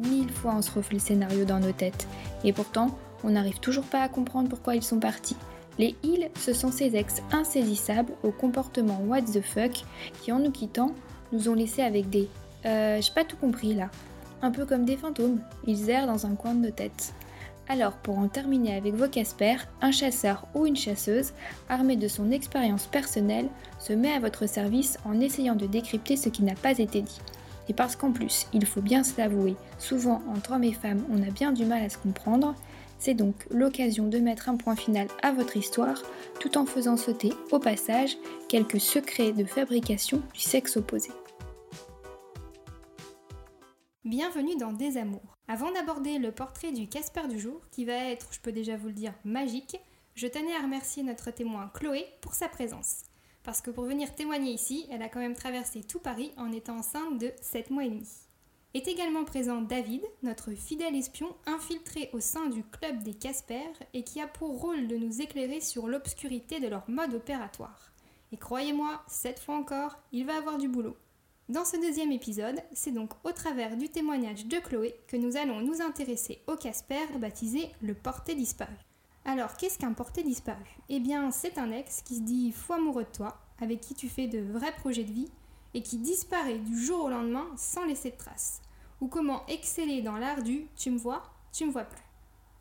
Mille fois on se refait le scénario dans nos têtes. Et pourtant, on n'arrive toujours pas à comprendre pourquoi ils sont partis. Les ils, ce sont ces ex insaisissables au comportement what the fuck qui, en nous quittant, nous ont laissés avec des euh, j'ai pas tout compris là. Un peu comme des fantômes, ils errent dans un coin de nos têtes. Alors, pour en terminer avec vos Casper, un chasseur ou une chasseuse, armé de son expérience personnelle, se met à votre service en essayant de décrypter ce qui n'a pas été dit. Et parce qu'en plus, il faut bien se l'avouer, souvent entre hommes et femmes, on a bien du mal à se comprendre, c'est donc l'occasion de mettre un point final à votre histoire, tout en faisant sauter, au passage, quelques secrets de fabrication du sexe opposé. Bienvenue dans Des Amours. Avant d'aborder le portrait du Casper du jour, qui va être, je peux déjà vous le dire, magique, je tenais à remercier notre témoin Chloé pour sa présence. Parce que pour venir témoigner ici, elle a quand même traversé tout Paris en étant enceinte de 7 mois et demi. Est également présent David, notre fidèle espion infiltré au sein du club des Casper et qui a pour rôle de nous éclairer sur l'obscurité de leur mode opératoire. Et croyez-moi, cette fois encore, il va avoir du boulot. Dans ce deuxième épisode, c'est donc au travers du témoignage de Chloé que nous allons nous intéresser au Casper baptisé le porté disparu. Alors, qu'est-ce qu'un porté disparu? Eh bien, c'est un ex qui se dit fou amoureux de toi, avec qui tu fais de vrais projets de vie, et qui disparaît du jour au lendemain sans laisser de traces. Ou comment exceller dans l'art du tu me vois, tu me vois plus.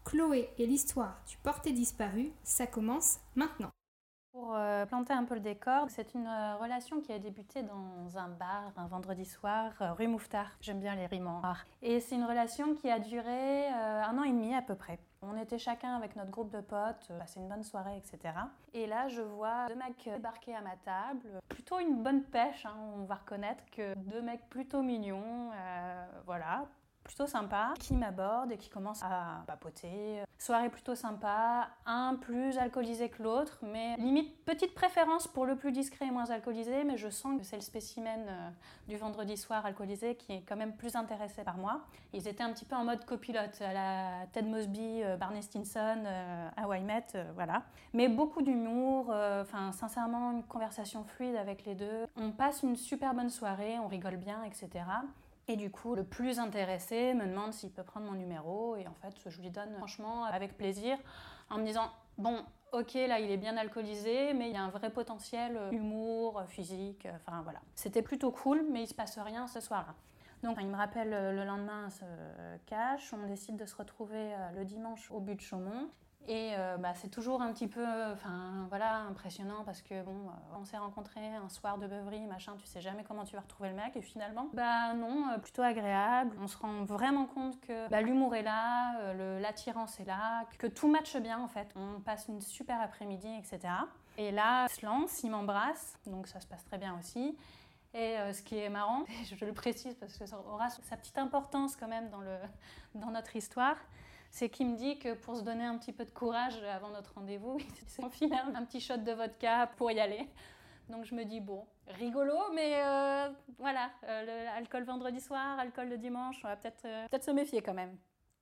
Chloé et l'histoire du porté disparu, ça commence maintenant. Pour euh, planter un peu le décor, c'est une euh, relation qui a débuté dans un bar un vendredi soir, euh, rue Mouffetard. J'aime bien les rimes en Et c'est une relation qui a duré un an et demi à peu près. On était chacun avec notre groupe de potes, passer une bonne soirée, etc. Et là, je vois deux mecs débarquer à ma table. Plutôt une bonne pêche, hein, on va reconnaître que deux mecs plutôt mignons, voilà, plutôt sympa, qui m'aborde et qui commence à papoter. Soirée plutôt sympa, un plus alcoolisé que l'autre, mais limite petite préférence pour le plus discret et moins alcoolisé, mais je sens que c'est le spécimen euh, du vendredi soir alcoolisé qui est quand même plus intéressé par moi. Ils étaient un petit peu en mode copilote, à la Ted Mosby, euh, Barney Stinson, euh, à Met, voilà. Mais beaucoup d'humour, enfin sincèrement une conversation fluide avec les deux. On passe une super bonne soirée, on rigole bien, etc. Et du coup, le plus intéressé me demande s'il peut prendre mon numéro. Et en fait, je lui donne franchement avec plaisir en me disant Bon, ok, là il est bien alcoolisé, mais il y a un vrai potentiel euh, humour, euh, physique, euh, enfin voilà. C'était plutôt cool, mais il se passe rien ce soir-là. Donc il me rappelle le lendemain ce cash, on décide de se retrouver le dimanche au but de Chaumont. Et euh, bah, c'est toujours un petit peu enfin, voilà, impressionnant parce que bon, euh, on s'est rencontrés un soir de beuverie, machin, tu sais jamais comment tu vas retrouver le mec et finalement, bah non, euh, plutôt agréable. On se rend vraiment compte que bah, l'humour est là, l'attirance est là, que tout matche bien en fait. On passe une super après-midi, etc. Et là, il se lance, il m'embrasse, donc ça se passe très bien aussi. Et ce qui est marrant, je le précise parce que ça aura sa petite importance quand même dans, le, dans notre histoire, c'est qu'il me dit que pour se donner un petit peu de courage avant notre rendez-vous, il s'enfile un petit shot de vodka pour y aller. Donc je me dis, bon, rigolo, mais euh, voilà, euh, alcool vendredi soir, alcool le dimanche, on va peut-être euh, peut se méfier quand même.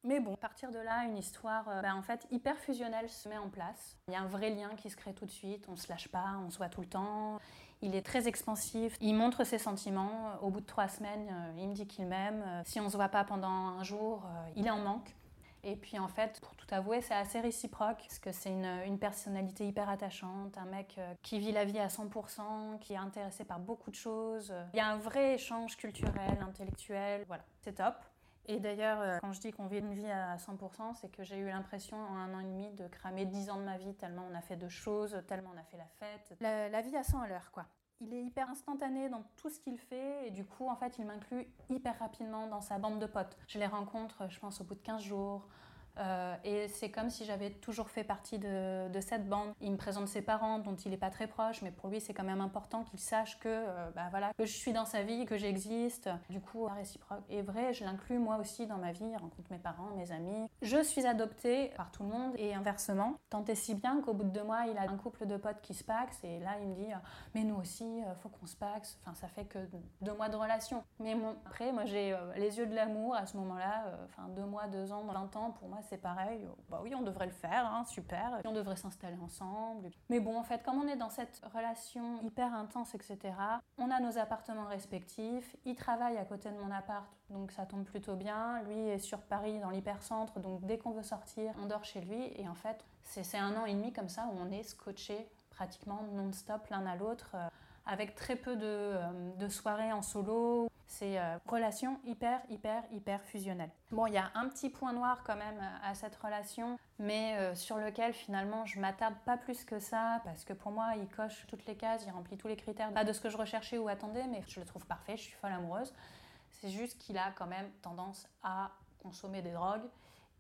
Mais bon, à partir de là, une histoire bah, en fait hyper fusionnelle se met en place. Il y a un vrai lien qui se crée tout de suite, on se lâche pas, on se voit tout le temps. Il est très expansif, il montre ses sentiments. Au bout de trois semaines, il me dit qu'il m'aime. Si on se voit pas pendant un jour, il est en manque. Et puis en fait, pour tout avouer, c'est assez réciproque, parce que c'est une, personnalité hyper attachante, un mec euh, qui vit la vie à 100%, qui est intéressé par beaucoup de choses. Il y a un vrai échange culturel, intellectuel, voilà, c'est top. Et d'ailleurs, euh, quand je dis qu'on vit une vie à 100%, c'est que j'ai eu l'impression en un an et demi de cramer 10 ans de ma vie, tellement on a fait de choses, tellement on a fait la fête. La vie à 100 à l'heure, quoi il est hyper instantané dans tout ce qu'il fait et du coup en fait il m'inclut hyper rapidement dans sa bande de potes. Je les rencontre je pense au bout de 15 jours. Euh, et c'est comme si j'avais toujours fait partie de, cette bande. Il me présente ses parents, dont il n'est pas très proche, mais pour lui, c'est quand même important qu'il sache que, euh, bah, voilà, que je suis dans sa vie, que j'existe. Du coup, la réciproque est vrai, je l'inclus moi aussi dans ma vie, il rencontre mes parents, mes amis. Je suis adoptée par tout le monde et inversement. Tant et si bien qu'au bout de deux mois, il a un couple de potes qui se paxent et là, il me dit Mais nous aussi, faut qu'on se paxe. Enfin, ça fait que deux mois de relation. Mais après, moi, j'ai les yeux de l'amour à ce moment-là. Enfin, deux mois, deux ans, 20 ans, pour moi, c'est pareil. Bah oui, on devrait le faire, hein, super. On devrait s'installer ensemble. Mais bon, en fait, comme on est dans cette relation hyper intense, etc., on a nos appartements respectifs. Il travaille à côté de mon appart, donc ça tombe plutôt bien. Lui est sur Paris, dans l'hypercentre, donc dès qu'on veut sortir, on dort chez lui. Et en fait, c'est un an et demi comme ça où on est scotché pratiquement non-stop l'un à l'autre, avec très peu de, euh, de soirées en solo c'est euh, relation hyper, hyper, hyper fusionnelle. Bon, il y a un petit point noir quand même à cette relation, mais euh, sur lequel finalement je m'attarde pas plus que ça, parce que pour moi, il coche toutes les cases, il remplit tous les critères, pas de ce que je recherchais ou attendais, mais je le trouve parfait, je suis folle amoureuse. C'est juste qu'il a quand même tendance à consommer des drogues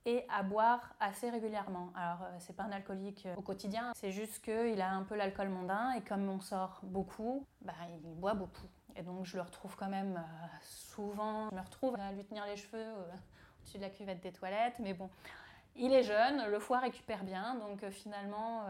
et à boire assez régulièrement. Alors, euh, c'est pas un alcoolique au quotidien, c'est juste qu'il a un peu l'alcool mondain et comme on sort beaucoup, bah, il boit beaucoup. Et donc je le retrouve quand même euh, souvent. Je me retrouve à lui tenir les cheveux euh, au-dessus de la cuvette des toilettes. Mais bon, il est jeune, le foie récupère bien. Donc euh, finalement,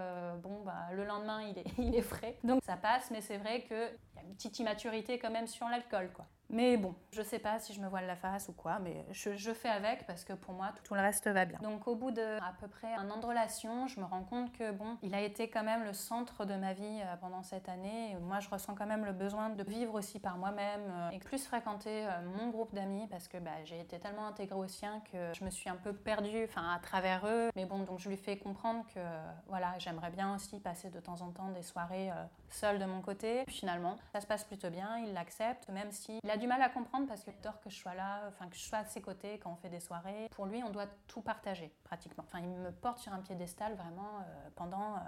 bon, bah, le lendemain, il est, il est frais. Donc ça passe, mais c'est vrai qu'il y a une petite immaturité quand même sur l'alcool. quoi. Mais bon, je sais pas si je me voile la face ou quoi, mais je, fais avec parce que pour moi, tout, le reste va bien. Donc au bout de à peu près un an de relation, je me rends compte que bon, il a été quand même le centre de ma vie euh, pendant cette année. Moi, je ressens quand même le besoin de vivre aussi par moi-même euh, et plus fréquenter euh, mon groupe d'amis parce que bah, j'ai été tellement intégrée au sien que je me suis un peu perdue, enfin à travers eux. Mais bon, donc je lui fais comprendre que voilà, j'aimerais bien aussi passer de temps en temps des soirées seule de mon côté. Finalement, ça se passe plutôt bien, il l'accepte, même si il du mal à comprendre parce qu'il adore que je sois là, enfin que je sois à ses côtés quand on fait des soirées. Pour lui, on doit tout partager pratiquement. Enfin, il me porte sur un piédestal vraiment euh, pendant, euh,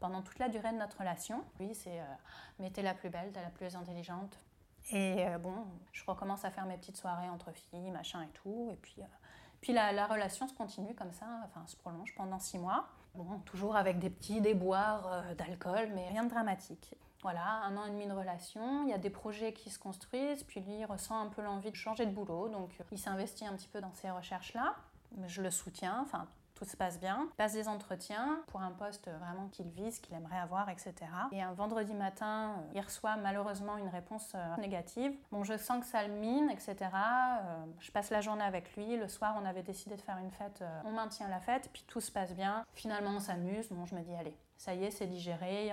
pendant toute la durée de notre relation. Lui, c'est euh, mais t'es la plus belle, t'es la plus intelligente. Et bon, je recommence à faire mes petites soirées entre filles, machin et tout. Et puis, puis la, la, relation se continue comme ça, enfin se prolonge pendant six mois. Bon, toujours avec des petits déboires d'alcool, mais rien de dramatique. Voilà, un an et demi de relation, il y a des projets qui se construisent, puis lui il ressent un peu l'envie de changer de boulot, donc il s'investit un petit peu dans ces recherches-là. Je le soutiens, enfin tout se passe bien. Passe des entretiens pour un poste vraiment qu'il vise, qu'il aimerait avoir, etc. Et un vendredi matin, il reçoit malheureusement une réponse euh, négative. Bon, je sens que ça le mine, etc. Euh, je passe la journée avec lui. Le soir, on avait décidé de faire une fête. Euh, on maintient la fête, puis tout se passe bien. Finalement, on s'amuse. Bon, je me dis, allez, ça y est, c'est digéré,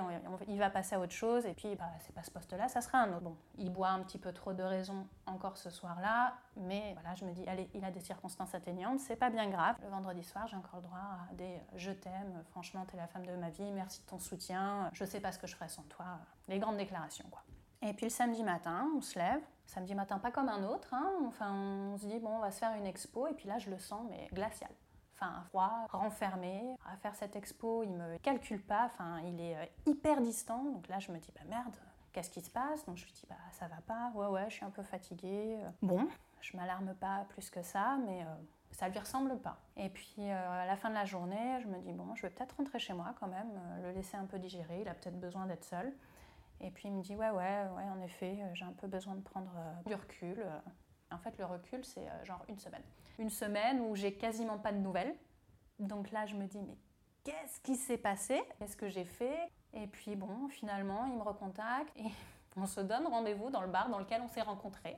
il va passer à autre chose, et puis bah, c'est pas ce poste-là, ça sera un autre. Bon, il boit un petit peu trop de raison encore ce soir-là, mais voilà, je me dis, allez, il a des circonstances atteignantes, c'est pas bien grave. Le vendredi soir, j'ai encore le droit à des je t'aime, franchement, t'es la femme de ma vie, merci de ton soutien, je sais pas ce que je ferais sans toi, les grandes déclarations, quoi. Et puis le samedi matin, on se lève, samedi matin pas comme un autre, hein. enfin on se dit, bon, on va se faire une expo, et puis là, je le sens, mais glacial enfin froid, renfermé. À faire cette expo, il me calcule pas, enfin il est euh, hyper distant. Donc là je me dis bah merde, qu'est-ce qui se passe? Donc je lui dis bah ça va pas, ouais ouais, je suis un peu fatiguée. Bon, je m'alarme pas plus que ça, mais euh, ça lui ressemble pas. Et puis euh, à la fin de la journée, je me dis bon, je vais peut-être rentrer chez moi quand même, le laisser un peu digérer, il a peut-être besoin d'être seul. Et puis il me dit ouais ouais ouais en effet, j'ai un peu besoin de prendre du recul. En fait, le recul, c'est euh, genre une semaine. Une semaine où j'ai quasiment pas de nouvelles. Donc là, je me dis, mais qu'est-ce qui s'est passé? Qu'est-ce que j'ai fait? Et puis bon, finalement, il me recontacte et on se donne rendez-vous dans le bar dans lequel on s'est rencontrés.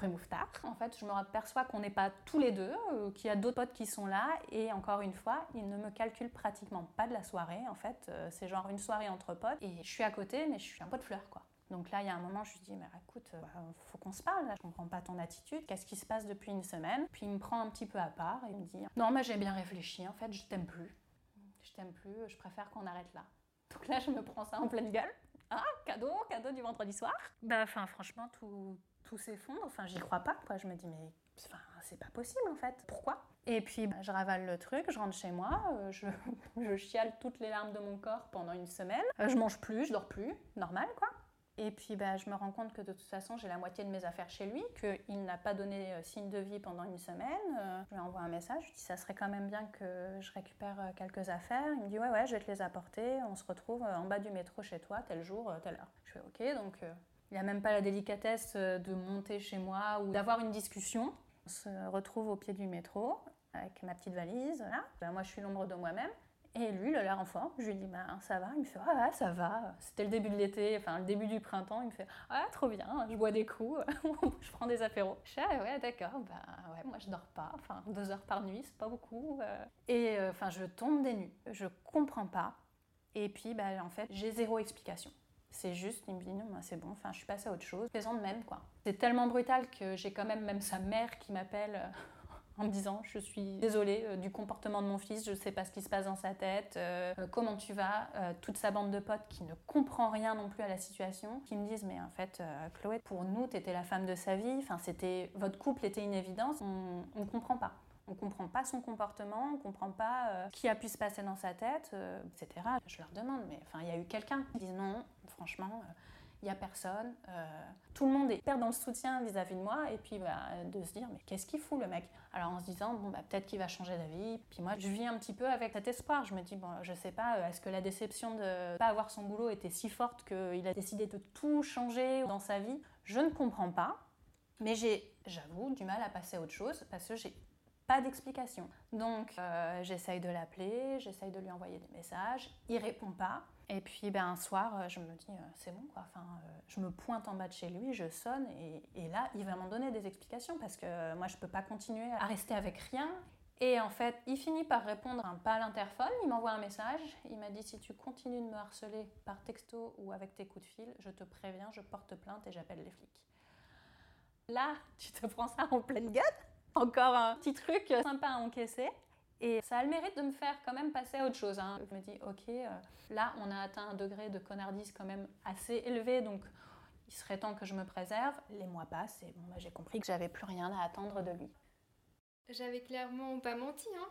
Rue Mouffetard. En fait, je me aperçois qu'on n'est pas tous les deux, euh, qu'il y a d'autres potes qui sont là, et encore une fois, il ne me calcule pratiquement pas de la soirée. En fait, euh, c'est genre une soirée entre potes, et je suis à côté, mais je suis un pot de fleurs, quoi. Donc là, il y a un moment, je lui dis, mais écoute, il bah, faut qu'on se parle, là. je comprends pas ton attitude, qu'est-ce qui se passe depuis une semaine? Puis il me prend un petit peu à part et il me dit, non, mais j'ai bien réfléchi, en fait, je t'aime plus. Je t'aime plus, je préfère qu'on arrête là. Donc là, je me prends ça en pleine gueule. Ah, cadeau, cadeau du vendredi soir. Bah, enfin, franchement, tout, tout s'effondre. Enfin, j'y crois pas, quoi. Je me dis, mais enfin, c'est pas possible, en fait. Pourquoi? Et puis, bah, je ravale le truc, je rentre chez moi, euh, je, je chiale toutes les larmes de mon corps pendant une semaine. Euh, je mange plus, je dors plus, normal, quoi. Et puis bah, je me rends compte que de toute façon j'ai la moitié de mes affaires chez lui, qu'il n'a pas donné euh, signe de vie pendant une semaine. Euh, je lui envoie un message, je dis ça serait quand même bien que je récupère euh, quelques affaires. Il me dit ouais ouais je vais te les apporter, on se retrouve en bas du métro chez toi tel jour, telle heure. Je fais ok donc il n'y a même pas la délicatesse de monter chez moi ou d'avoir une discussion. On se retrouve au pied du métro avec ma petite valise. Là. Moi je suis l'ombre de moi-même. Et lui, il a l'air en forme. Je lui dis, bah, ça va Il me fait, ah ouais, ça va. C'était le début de l'été, enfin le début du printemps. Il me fait, ah, trop bien, je bois des coups, je prends des apéros. Je dis, ah ouais, d'accord, bah ouais, moi je dors pas. Enfin, deux heures par nuit, c'est pas beaucoup. Euh. Et euh, enfin, je tombe des nues. Je comprends pas. Et puis, bah, en fait, j'ai zéro explication. C'est juste, il me dit non, bah, c'est bon, enfin, je suis passée à autre chose. Plaisante même, quoi. C'est tellement brutal que j'ai quand même même sa mère qui m'appelle euh, en me disant je suis désolée euh, du comportement de mon fils, je ne sais pas ce qui se passe dans sa tête, euh, euh, comment tu vas, toute sa bande de potes qui ne comprend rien non plus à la situation, qui me disent mais en fait Chloé, pour nous tu étais la femme de sa vie, enfin c'était votre couple était une évidence, on ne comprend pas. On comprend pas son comportement, on comprend pas qui a pu se passer dans sa tête, etc. Je leur demande, mais enfin, il y a eu quelqu'un qui dit non, franchement, il n'y a personne. Euh, tout le monde est perd dans le soutien vis-à-vis de moi et puis bah, de se dire mais qu'est-ce qu'il fout le mec? Alors en se disant bon bah, peut-être qu'il va changer d'avis. Puis moi je vis un petit peu avec cet espoir. Je me dis bon je sais pas euh, est-ce que la déception de pas avoir son boulot était si forte qu'il a décidé de tout changer dans sa vie? Je ne comprends pas. Mais j'ai j'avoue du mal à passer à autre chose parce que j'ai pas d'explication. Donc euh, j'essaye de l'appeler, j'essaye de lui envoyer des messages, il répond pas. Et puis ben, un soir, euh, je me dis, euh, c'est bon, quoi. Enfin, euh, je me pointe en bas de chez lui, je sonne, et, là, il va m'en donner des explications parce que moi, je ne peux pas continuer à rester avec rien. Et en fait, il finit par répondre un pas à l'interphone, il m'envoie un message, il m'a dit si tu continues de me harceler par texto ou avec tes coups de fil, je te préviens, je porte plainte et j'appelle les flics. Là, tu te prends ça en pleine gueule, encore un petit truc sympa à encaisser. Et ça a le mérite de me faire quand même passer à autre chose. Hein. Je me dis, ok, euh, là, on a atteint un degré de connardise quand même assez élevé, donc il serait temps que je me préserve. Les mois passent et bon, bah, j'ai compris que j'avais plus rien à attendre de lui. J'avais clairement pas menti, hein,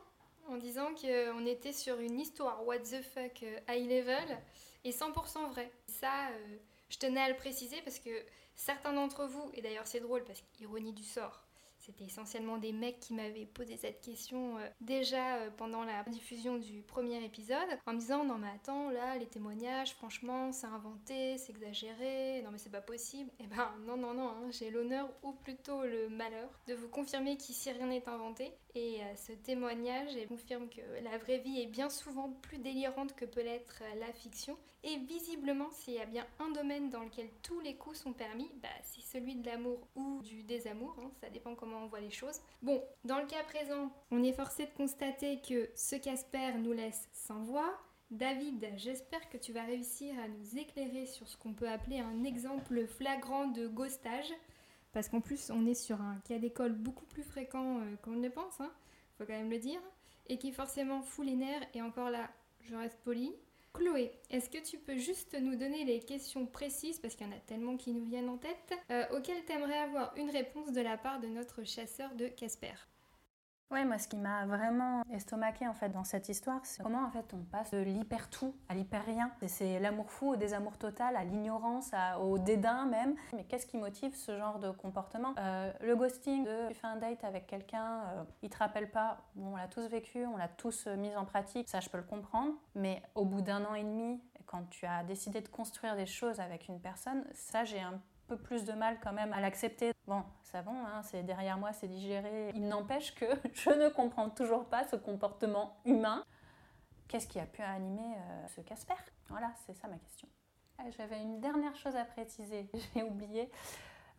en disant qu'on était sur une histoire what the fuck euh, high level et 100% vrai. Ça, euh, je tenais à le préciser parce que certains d'entre vous, et d'ailleurs c'est drôle parce qu'ironie du sort, c'était essentiellement des mecs qui m'avaient posé cette question euh, déjà euh, pendant la diffusion du premier épisode, en me disant non mais attends là les témoignages franchement c'est inventé, c'est exagéré, non mais c'est pas possible. Et eh ben non non non, hein, j'ai l'honneur ou plutôt le malheur de vous confirmer qu'ici rien n'est inventé et euh, ce témoignage confirme que la vraie vie est bien souvent plus délirante que peut l'être la fiction et visiblement s'il y a bien un domaine dans lequel tous les coups sont permis, bah, c'est celui de l'amour ou du désamour, hein, ça dépend comment on voit les choses. Bon, dans le cas présent, on est forcé de constater que ce Casper nous laisse sans voix. David, j'espère que tu vas réussir à nous éclairer sur ce qu'on peut appeler un exemple flagrant de ghostage. Parce qu'en plus, on est sur un cas d'école beaucoup plus fréquent euh, qu'on ne le pense, hein, faut quand même le dire, et qui forcément fout les nerfs, et encore là, je reste poli. Chloé, est-ce que tu peux juste nous donner les questions précises, parce qu'il y en a tellement qui nous viennent en tête, euh, auxquelles tu aimerais avoir une réponse de la part de notre chasseur de Casper? Ouais, moi, ce qui m'a vraiment estomaqué en fait dans cette histoire, c'est comment en fait on passe de l'hyper tout à l'hyper rien. C'est l'amour fou au désamour total, à l'ignorance, au dédain même. Mais qu'est-ce qui motive ce genre de comportement? Euh, Le ghosting, de, tu fais un date avec quelqu'un, euh, il te rappelle pas. Bon, on l'a tous vécu, on l'a tous euh, mis en pratique, ça je peux le comprendre. Mais au bout d'un an et demi, quand tu as décidé de construire des choses avec une personne, ça j'ai un peu plus de mal quand même à l'accepter. Bon, ça va, hein, c'est derrière moi, c'est digéré. Il n'empêche que je ne comprends toujours pas ce comportement humain. Qu'est-ce qui a pu animer euh, ce Casper? Voilà, c'est ça ma question. Ah, j'avais une dernière chose à préciser, j'ai oublié.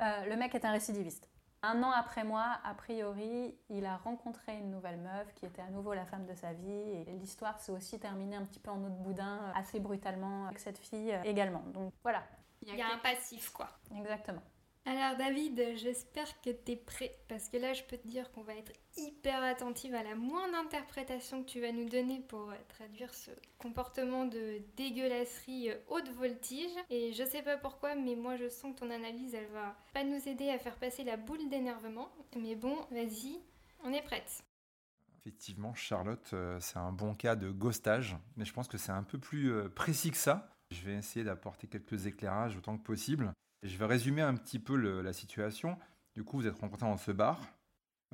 Euh, le mec est un récidiviste. Un an après moi, a priori, il a rencontré une nouvelle meuf qui était à nouveau la femme de sa vie. Et l'histoire s'est aussi terminée un petit peu en autre boudin, assez brutalement, avec cette fille euh, également. Donc voilà, il y a, un passif, quoi. Exactement. Alors David, j'espère que tu es prêt parce que là je peux te dire qu'on va être hyper attentive à la moindre interprétation que tu vas nous donner pour euh, traduire ce comportement de dégueulasserie euh, haute voltige. Et je sais pas pourquoi, mais moi je sens que ton analyse elle va pas nous aider à faire passer la boule d'énervement. Mais bon, vas-y, on est prête. Effectivement, Charlotte, euh, c'est un bon cas de ghostage, mais je pense que c'est un peu plus précis que ça. Je vais essayer d'apporter quelques éclairages autant que possible. Je vais résumer un petit peu la situation. Du coup, vous êtes rencontrés dans ce bar,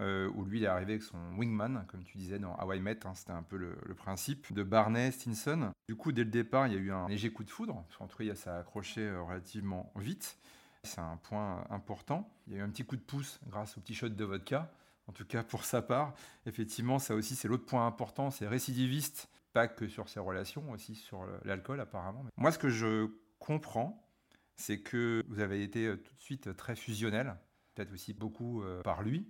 euh, où lui il est arrivé avec son wingman, comme tu disais dans Hawaii Met, hein, c'était un peu le, principe, de Barney Stinson. Du coup, dès le départ, il y a eu un léger coup de foudre, en tout cas, ça a accroché euh, relativement vite. C'est un point important. Il y a eu un petit coup de pouce grâce au petit shot de vodka, en tout cas pour sa part. Effectivement, ça aussi, c'est l'autre point important, c'est récidiviste, pas que sur ses relations, aussi sur l'alcool apparemment. Moi, ce que je comprends, c'est que vous avez été euh, tout de suite très fusionnel, peut-être aussi beaucoup par lui,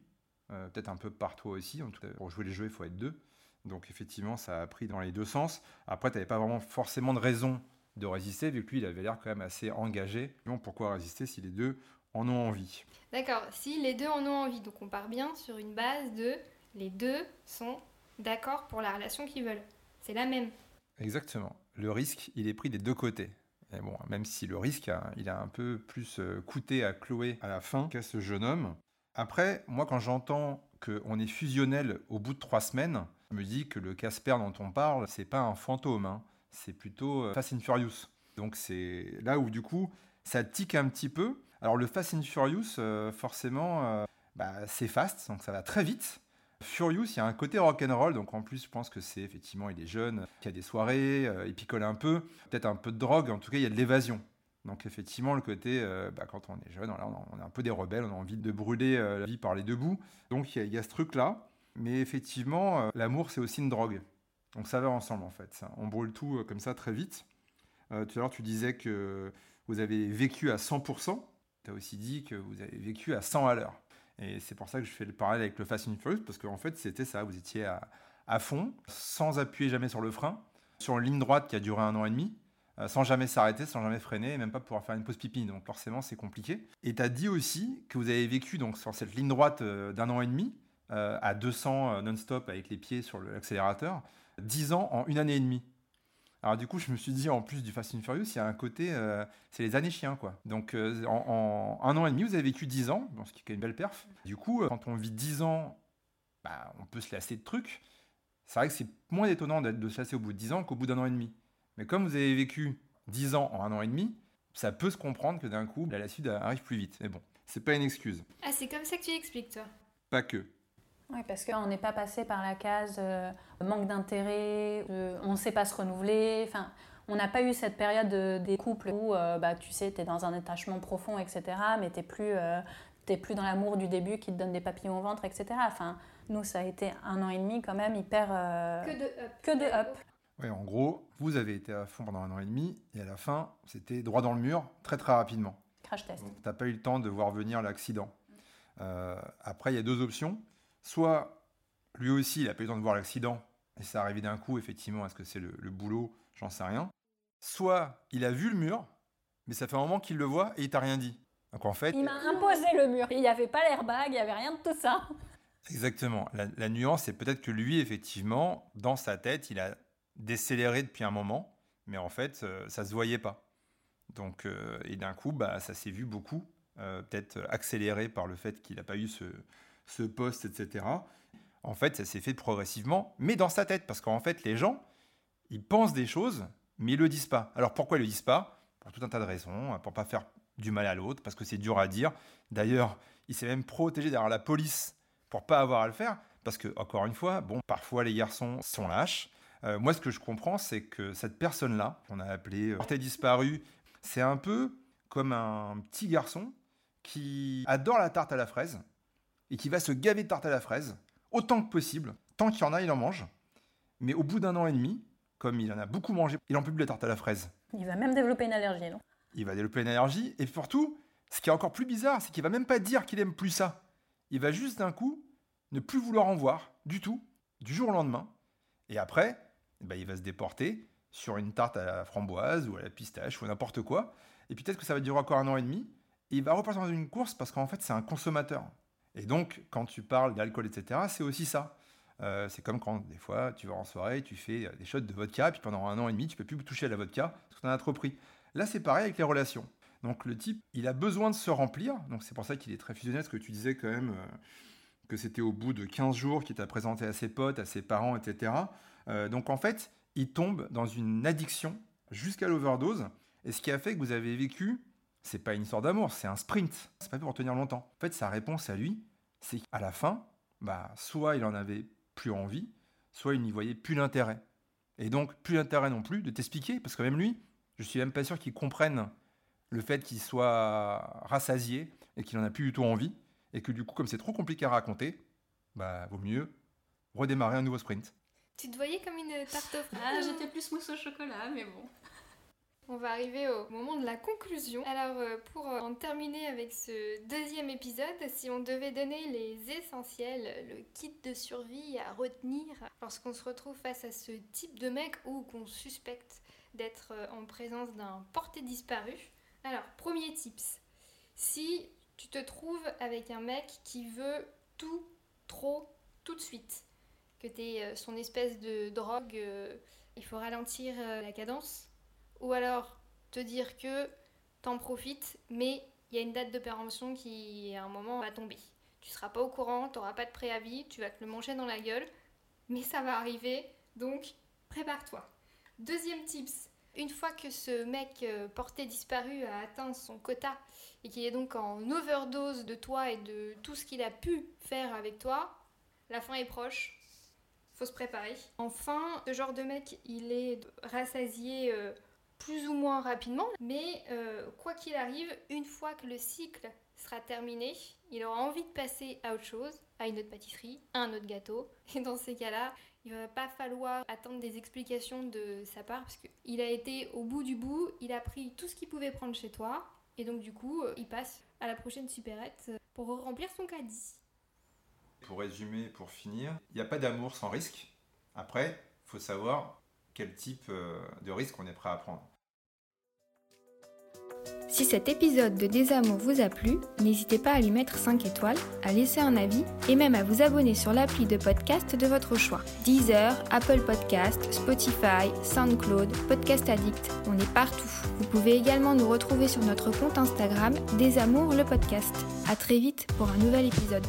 euh, peut-être un peu par toi aussi. En tout cas, pour jouer les jeux, il faut être deux. Donc effectivement, ça a pris dans les deux sens. Après, tu n'avais pas vraiment forcément de raison de résister, vu que lui, il avait l'air quand même assez engagé. Donc pourquoi résister si les deux en ont envie? D'accord, si les deux en ont envie. Donc on part bien sur une base de les deux sont d'accord pour la relation qu'ils veulent. C'est la même. Exactement. Le risque, il est pris des deux côtés. Et bon, même si le risque, il a un peu plus euh, coûté à Chloé à la fin qu'à ce jeune homme, après, moi, quand j'entends qu'on est fusionnel au bout de trois semaines, je me dis que le Casper dont on parle, c'est pas un fantôme, hein. c'est plutôt euh, Fast and Furious. Donc c'est là où du coup, ça tique un petit peu. Alors le Fast and Furious, euh, forcément, bah, c'est fast, donc ça va très vite. Furious, il y a un côté rock'n'roll, donc en plus, je pense que c'est effectivement, il est jeune, il y a des soirées, il picole un peu, peut-être un peu de drogue, en tout cas, il y a de l'évasion. Donc effectivement, le côté, euh, bah, quand on est jeune, on est un peu des rebelles, on a envie de brûler euh, la vie par les deux bouts. Donc il y, a ce truc-là. Mais effectivement, euh, l'amour, c'est aussi une drogue. Donc ça va ensemble en fait. On brûle tout comme ça très vite. tout à l'heure, tu disais que vous avez vécu à 100%. Tu as aussi dit que vous avez vécu à 100 à l'heure. Et c'est pour ça que je fais le parallèle avec le Fast and Furious, parce qu'en fait, c'était ça. Vous étiez à, à fond, sans appuyer jamais sur le frein, sur une ligne droite qui a duré un an et demi. Euh, sans jamais s'arrêter, sans jamais freiner, et même pas pouvoir faire une pause pipi. Donc forcément, c'est compliqué. Et tu as dit aussi que vous avez vécu donc, sur cette ligne droite euh, d'un an et demi, euh, à 200 non-stop avec les pieds sur l'accélérateur, 10 ans en une année et demie. Alors du coup, je me suis dit, en plus du Fast and Furious, il y a un côté, c'est les années chiens, quoi. Donc en, un an et demi, vous avez vécu 10 ans, ce qui est une belle perf. Du coup, quand on vit 10 ans, bah, on peut se lasser de trucs. C'est vrai que c'est moins étonnant de se lasser au bout de 10 ans qu'au bout d'un an et demi. Mais comme vous avez vécu 10 ans en un an et demi, ça peut se comprendre que d'un coup, la suite arrive plus vite. Mais bon, c'est pas une excuse. Ah, c'est comme ça que tu expliques, toi? Pas que. Oui, parce qu'on n'est pas passé par la case euh, manque d'intérêt, on ne sait pas se renouveler. Enfin, on n'a pas eu cette période des couples où, euh, bah, tu sais, tu es dans un attachement profond, etc., mais tu n'es plus, euh, plus dans l'amour du début qui te donne des papillons au ventre, etc. Enfin, nous, ça a été un an et demi quand même hyper... que de up. Que de up. Oui, en gros, vous avez été à fond pendant un an et demi, et à la fin, c'était droit dans le mur, très très rapidement. Crash test. Tu n'as pas eu le temps de voir venir l'accident. Euh, après, il y a deux options. Soit lui aussi, il n'a pas eu le temps de voir l'accident, et ça arrivé d'un coup, effectivement, est-ce que c'est le, boulot J'en sais rien. Soit il a vu le mur, mais ça fait un moment qu'il le voit et il t'a rien dit. Donc en fait. Il m'a imposé le mur. Il n'y avait pas l'airbag, il n'y avait rien de tout ça. Exactement. La, la nuance, c'est peut-être que lui, effectivement, dans sa tête, il a décéléré depuis un moment, mais en fait, euh, ça se voyait pas. Donc, euh, et d'un coup, bah, ça s'est vu beaucoup, euh, peut-être accéléré par le fait qu'il n'a pas eu ce, ce poste, etc. En fait, ça s'est fait progressivement, mais dans sa tête, parce qu'en fait, les gens, ils pensent des choses, mais ils le disent pas. Alors pourquoi ils le disent pas? Pour tout un tas de raisons, pour pas faire du mal à l'autre, parce que c'est dur à dire. D'ailleurs, il s'est même protégé derrière la police pour pas avoir à le faire, parce que encore une fois, bon, parfois les garçons sont lâches, euh, moi, ce que je comprends, c'est que cette personne-là, qu'on a appelée euh, portée disparue, c'est un peu comme un petit garçon qui adore la tarte à la fraise et qui va se gaver de tarte à la fraise autant que possible. Tant qu'il y en a, il en mange. Mais au bout d'un an et demi, comme il en a beaucoup mangé, il en plus la tarte à la fraise. Il va même développer une allergie, non? Il va développer une allergie. Et surtout, ce qui est encore plus bizarre, c'est qu'il va même pas dire qu'il aime plus ça. Il va juste d'un coup ne plus vouloir en voir du tout, du jour au lendemain. Et après, eh ben, il va se déporter sur une tarte à la framboise ou à la pistache ou n'importe quoi. Et peut-être que ça va durer encore un an et demi. Et il va repartir dans une course parce qu'en fait, c'est un consommateur. Et donc, quand tu parles d'alcool, etc., c'est aussi ça. Euh, c'est comme quand, des fois, tu vas en soirée, tu fais des shots de vodka, puis pendant un an et demi, tu peux plus toucher à la vodka parce que tu en as trop pris. Là, c'est pareil avec les relations. Donc, le type, il a besoin de se remplir. Donc, c'est pour ça qu'il est très fusionnel, ce que tu disais quand même, euh, que c'était au bout de 15 jours qu'il t'a présenté à ses potes, à ses parents, etc. Euh, donc en fait, il tombe dans une addiction jusqu'à l'overdose. Et ce qui a fait que vous avez vécu, c'est pas une histoire d'amour, c'est un sprint. C'est pas pour tenir longtemps. En fait, sa réponse à lui, c'est qu'à la fin, bah, soit il en avait plus envie, soit il n'y voyait plus l'intérêt. Et donc, plus l'intérêt non plus de t'expliquer, parce que même lui, je suis même pas sûr qu'il comprenne le fait qu'il soit rassasié et qu'il en a plus du tout envie, et que du coup, comme c'est trop compliqué à raconter, bah, vaut mieux redémarrer un nouveau sprint. Tu te voyais comme une tarte aux fraises Ah, j'étais plus mousse au chocolat, mais bon. On va arriver au moment de la conclusion. Alors euh, pour euh, en terminer avec ce deuxième épisode, si on devait donner les essentiels, le kit de survie à retenir lorsqu'on se retrouve face à ce type de mec ou qu'on suspecte d'être euh, en présence d'un porté disparu. Alors premier tips, si tu te trouves avec un mec qui veut tout, trop, tout de suite, que tu es son espèce de drogue, il faut ralentir la cadence ou alors te dire que t'en profites, mais il y a une date de péremption qui à un moment va tomber. Tu seras pas au courant, t'auras pas de préavis, tu vas te le manger dans la gueule, mais ça va arriver, donc prépare-toi. Deuxième tips, une fois que ce mec euh, porté disparu a atteint son quota et qu'il est donc en overdose de toi et de tout ce qu'il a pu faire avec toi, la fin est proche. Faut se préparer. Enfin, ce genre de mec, il est rassasié euh, plus ou moins rapidement, mais euh, quoi qu'il arrive, une fois que le cycle sera terminé, il aura envie de passer à autre chose, à une autre pâtisserie, à un autre gâteau. Et dans ces cas-là, il va pas falloir attendre des explications de sa part parce qu'il a été au bout du bout, il a pris tout ce qu'il pouvait prendre chez toi, et donc du coup, euh, il passe à la prochaine supérette euh, pour remplir son caddie. Pour résumer, pour finir, il n'y a pas d'amour sans risque. Après, faut savoir quel type euh, de risque on est prêt à prendre. Si cet épisode de Désamour vous a plu, n'hésitez pas à lui mettre 5 étoiles, à laisser un avis et même à vous abonner sur l'appli de podcast de votre choix. Deezer, Apple Podcast, Spotify, SoundCloud, Podcast Addict, on est partout. Vous pouvez également nous retrouver sur notre compte Instagram Désamour le podcast. À très vite pour un nouvel épisode.